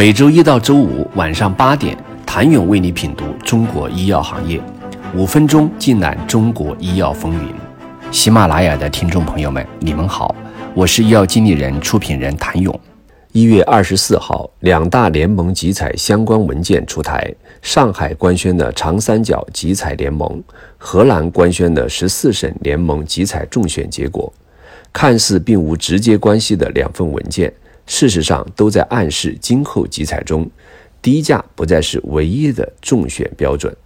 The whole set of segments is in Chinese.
每周一到周五晚上八点，谭勇为你品读中国医药行业，五分钟尽览中国医药风云。喜马拉雅的听众朋友们，你们好，我是医药经理人、出品人谭勇。一月二十四号，两大联盟集采相关文件出台，上海官宣的长三角集采联盟，荷兰官宣的十四省联盟集采中选结果，看似并无直接关系的两份文件。事实上，都在暗示今后集采中，低价不再是唯一的中选标准。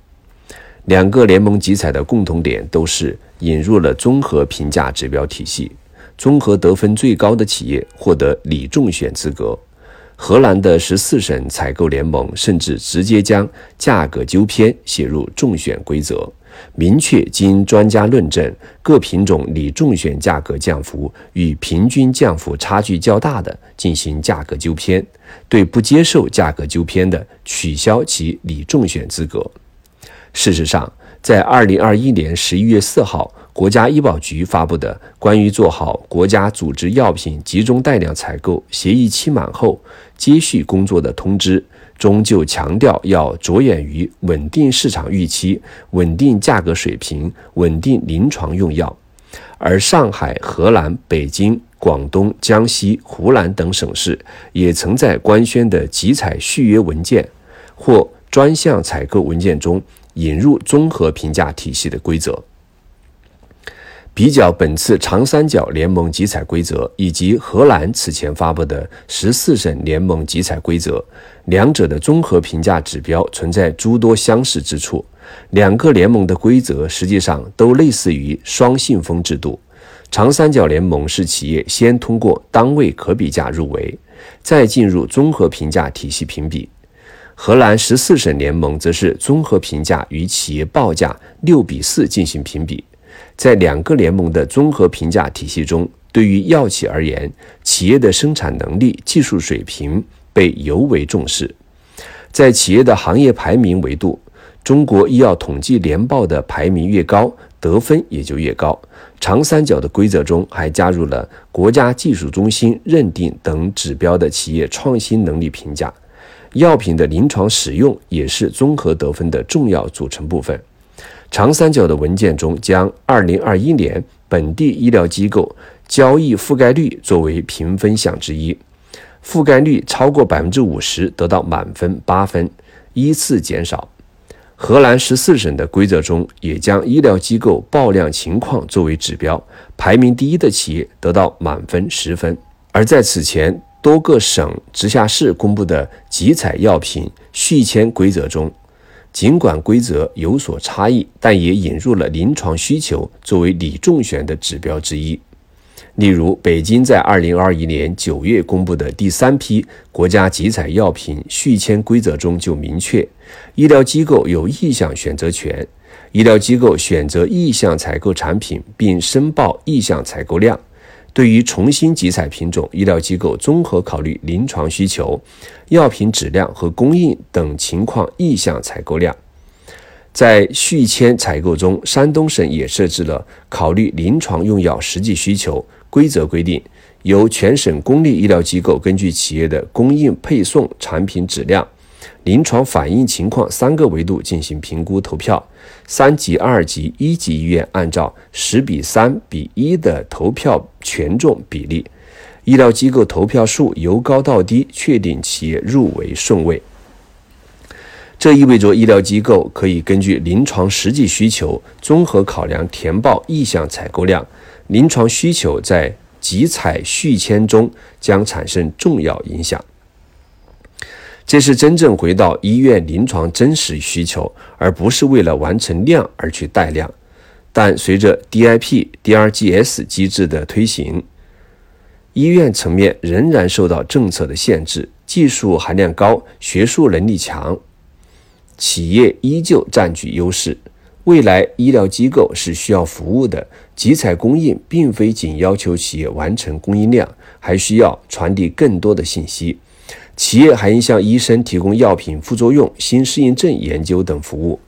两个联盟集采的共同点都是引入了综合评价指标体系，综合得分最高的企业获得拟中选资格。荷兰的十四省采购联盟甚至直接将价格纠偏写入中选规则。明确经专家论证，各品种拟中选价格降幅与平均降幅差距较大的进行价格纠偏，对不接受价格纠偏的取消其拟中选资格。事实上，在二零二一年十一月四号，国家医保局发布的关于做好国家组织药品集中带量采购协议期满后接续工作的通知。中就强调要着眼于稳定市场预期、稳定价格水平、稳定临床用药，而上海、河南、北京、广东、江西、湖南等省市也曾在官宣的集采续约文件或专项采购文件中引入综合评价体系的规则。比较本次长三角联盟集采规则以及荷兰此前发布的十四省联盟集采规则，两者的综合评价指标存在诸多相似之处。两个联盟的规则实际上都类似于双信封制度。长三角联盟是企业先通过单位可比价入围，再进入综合评价体系评比；荷兰十四省联盟则是综合评价与企业报价六比四进行评比。在两个联盟的综合评价体系中，对于药企而言，企业的生产能力、技术水平被尤为重视。在企业的行业排名维度，中国医药统计年报的排名越高，得分也就越高。长三角的规则中还加入了国家技术中心认定等指标的企业创新能力评价。药品的临床使用也是综合得分的重要组成部分。长三角的文件中，将2021年本地医疗机构交易覆盖率作为评分项之一，覆盖率超过百分之五十得到满分八分，依次减少。荷兰十四省的规则中也将医疗机构报量情况作为指标，排名第一的企业得到满分十分。而在此前多个省直辖市公布的集采药品续签规则中，尽管规则有所差异，但也引入了临床需求作为拟中选的指标之一。例如，北京在二零二一年九月公布的第三批国家集采药品续签规则中就明确，医疗机构有意向选择权，医疗机构选择意向采购产品并申报意向采购量。对于重新集采品种，医疗机构综合考虑临床需求、药品质量和供应等情况意向采购量。在续签采购中，山东省也设置了考虑临床用药实际需求规则规定，由全省公立医疗机构根据企业的供应、配送、产品质量。临床反应情况三个维度进行评估投票，三级、二级、一级医院按照十比三比一的投票权重比例，医疗机构投票数由高到低确定企业入围顺位。这意味着医疗机构可以根据临床实际需求综合考量填报意向采购量，临床需求在集采续签中将产生重要影响。这是真正回到医院临床真实需求，而不是为了完成量而去带量。但随着 DIP、DRGs 机制的推行，医院层面仍然受到政策的限制，技术含量高，学术能力强，企业依旧占据优势。未来医疗机构是需要服务的，集采供应并非仅要求企业完成供应量，还需要传递更多的信息。企业还应向医生提供药品副作用、新适应症研究等服务。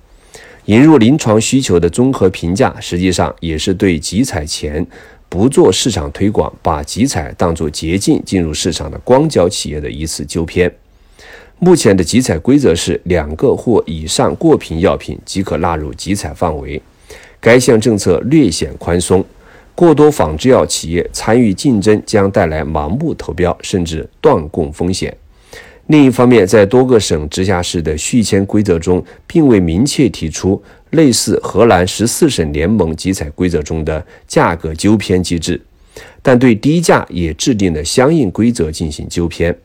引入临床需求的综合评价，实际上也是对集采前不做市场推广、把集采当作捷径进入市场的光脚企业的一次纠偏。目前的集采规则是两个或以上过瓶药品即可纳入集采范围。该项政策略显宽松，过多仿制药企业参与竞争将带来盲目投标甚至断供风险。另一方面，在多个省直辖市的续签规则中，并未明确提出类似荷兰十四省联盟集采规则中的价格纠偏机制，但对低价也制定了相应规则进行纠偏。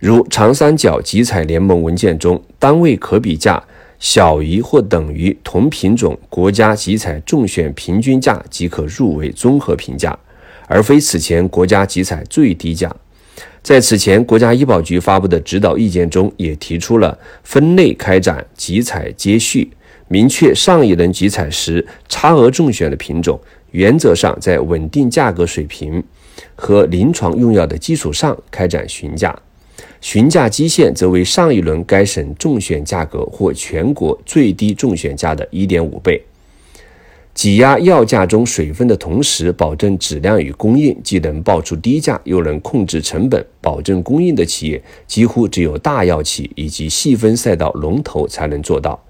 如长三角集采联盟文件中，单位可比价小于或等于同品种国家集采中选平均价即可入围综合评价，而非此前国家集采最低价。在此前，国家医保局发布的指导意见中也提出了分类开展集采接续，明确上一轮集采时差额中选的品种，原则上在稳定价格水平和临床用药的基础上开展询价，询价基线则为上一轮该省中选价格或全国最低中选价的一点五倍。挤压药价中水分的同时，保证质量与供应，既能报出低价，又能控制成本，保证供应的企业，几乎只有大药企以及细分赛道龙头才能做到。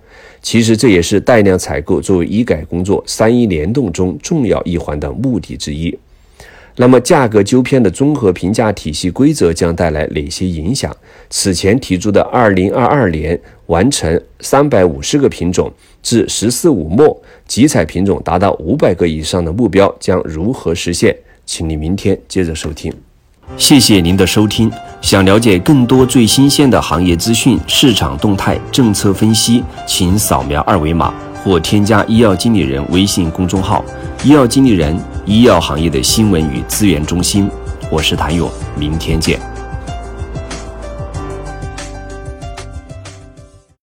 其实，这也是带量采购作为医改工作三一联动中重要一环的目的之一。那么，价格纠偏的综合评价体系规则将带来哪些影响？此前提出的二零二二年完成三百五十个品种至“十四五”末集采品种达到五百个以上的目标将如何实现？请你明天接着收听。谢谢您的收听。想了解更多最新鲜的行业资讯、市场动态、政策分析，请扫描二维码或添加医药经理人微信公众号“医药经理人”。医药行业的新闻与资源中心，我是谭勇，明天见。